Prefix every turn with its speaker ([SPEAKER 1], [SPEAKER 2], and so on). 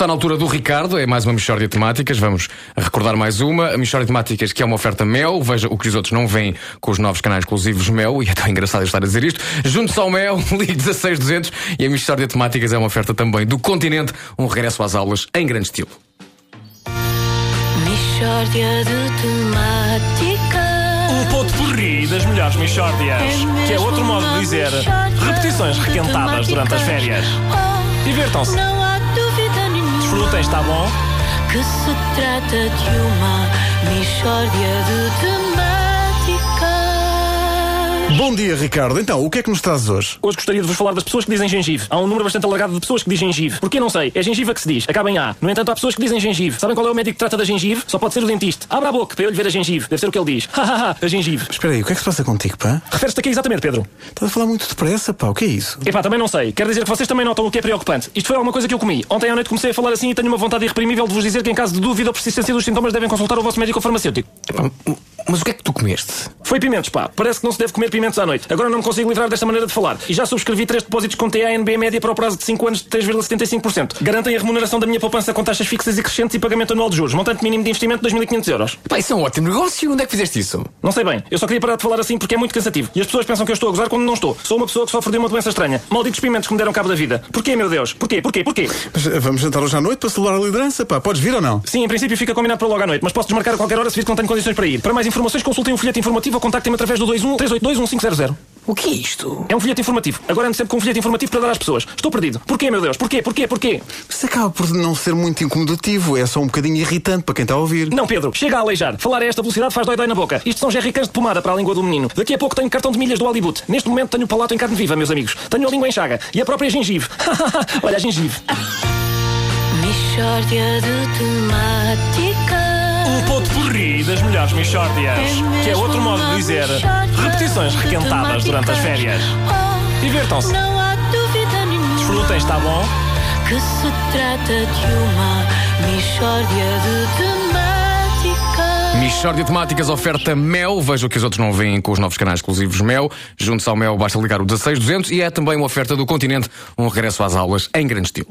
[SPEAKER 1] está na altura do Ricardo, é mais uma Michórdia de Temáticas. Vamos recordar mais uma. A Michórdia de Temáticas que é uma oferta Mel. Veja o que os outros não veem com os novos canais exclusivos Mel. E é tão engraçado eu estar a dizer isto. Junto-se ao Mel, ligue 16200. E a Michórdia de Temáticas é uma oferta também do Continente. Um regresso às aulas em grande estilo.
[SPEAKER 2] Mishória de temáticas.
[SPEAKER 3] O ponto porri das melhores Michórdias. Que é outro modo de dizer repetições requentadas durante as férias. Divirtam-se. Desfrutem, está bom?
[SPEAKER 2] que se trata de uma Mishória de temáticas.
[SPEAKER 4] Bom dia, Ricardo. Então, o que é que nos trazes hoje?
[SPEAKER 3] Hoje gostaria de vos falar das pessoas que dizem gengive. Há um número bastante alargado de pessoas que dizem gengive. Porquê não sei? É gengiva que se diz. Acaba em A. No entanto, há pessoas que dizem gengive. Sabem qual é o médico que trata da gengive? Só pode ser o dentista. Abra a boca para eu lhe ver a gengive. Deve ser o que ele diz. Hahaha, a gengive.
[SPEAKER 4] Espera aí, o que é que se passa contigo, pá?
[SPEAKER 3] Refere-se a quê exatamente, Pedro?
[SPEAKER 4] Estás a falar muito depressa, pá. O que é isso?
[SPEAKER 3] Epá, também não sei. Quero dizer que vocês também notam o que é preocupante. Isto foi alguma coisa que eu comi. Ontem à noite comecei a falar assim e tenho uma vontade irreprimível de vos dizer que em caso de dúvida ou persistência dos sintomas devem consultar o vosso médico ou farmacêutico.
[SPEAKER 1] Epá, mas o que é que tu comeste?
[SPEAKER 3] Foi pimentos, pá. Parece que não se deve comer pimentos à noite. Agora não me consigo livrar desta maneira de falar. E já subscrevi três depósitos com TANB média para o prazo de 5 anos de 3,75%. Garantem a remuneração da minha poupança com taxas fixas e crescentes e pagamento anual de juros. Montante mínimo de investimento 2.500 euros.
[SPEAKER 1] Pá, isso é um ótimo negócio. Onde é que fizeste isso?
[SPEAKER 3] Não sei bem. Eu só queria parar de falar assim porque é muito cansativo. E as pessoas pensam que eu estou a gozar quando não estou. Sou uma pessoa que sofre de uma doença estranha. Malditos pimentos que me deram cabo da vida. Porquê, meu Deus? Porquê? Porquê? Porquê?
[SPEAKER 4] Mas eh, vamos jantar hoje à noite para celebrar a liderança, pá. Podes vir ou não?
[SPEAKER 3] Sim, em princípio fica combinado para logo à noite, mas posso desmarcar a qualquer hora se vir que não tenho condições para ir. Para mais informações, consultem um folheto informativo ou contactem-me através do 21 382 1500.
[SPEAKER 1] O que é isto?
[SPEAKER 3] É um folheto informativo. Agora ando sempre com um folheto informativo para dar às pessoas. Estou perdido. Porquê, meu Deus? Porquê? Porquê? Porquê?
[SPEAKER 4] Isso acaba por não ser muito incomodativo. É só um bocadinho irritante para quem está a ouvir.
[SPEAKER 3] Não, Pedro, chega a aleijar. Falar a esta velocidade faz dói-dói na boca. Isto são jerrycans de pomada para a língua do menino. Daqui a pouco tenho cartão de milhas do Hollywood. Neste momento tenho o palato em carne viva, meus amigos. Tenho a língua em chaga. E a própria gengive. Olha a gengive.
[SPEAKER 2] Mishória de temáticas.
[SPEAKER 3] O ponto porri das melhores Michórdias. Que é outro dizer repetições requentadas durante as férias. Divirtam-se.
[SPEAKER 2] Não há dúvida nenhuma
[SPEAKER 3] Desfrutem, está bom?
[SPEAKER 2] que se trata de uma Mishória de temáticas.
[SPEAKER 1] Michórdia de Temáticas oferta Mel. Veja o que os outros não veem com os novos canais exclusivos Mel. Junto-se ao Mel basta ligar o 16200 e é também uma oferta do Continente. Um regresso às aulas em grande estilo.